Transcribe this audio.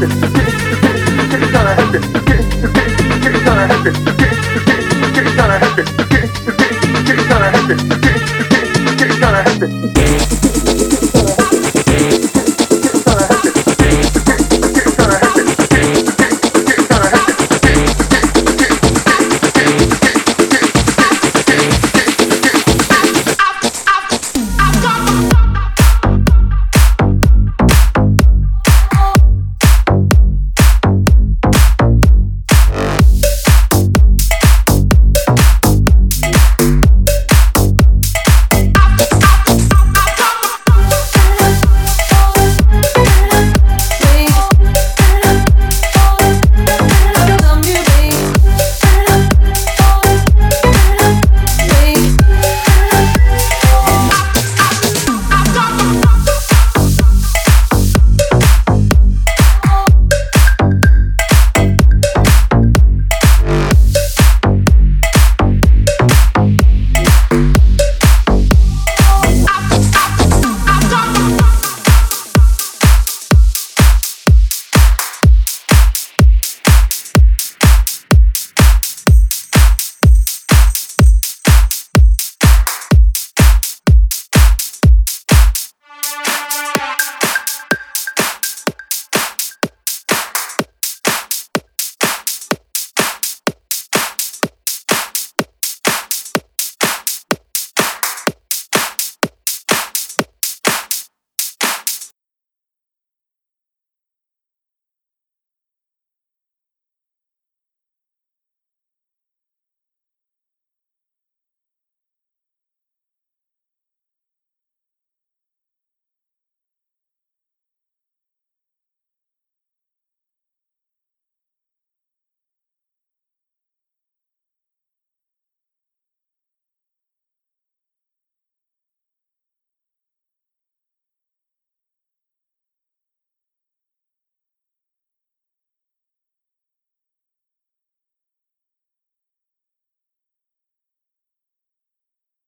happen. The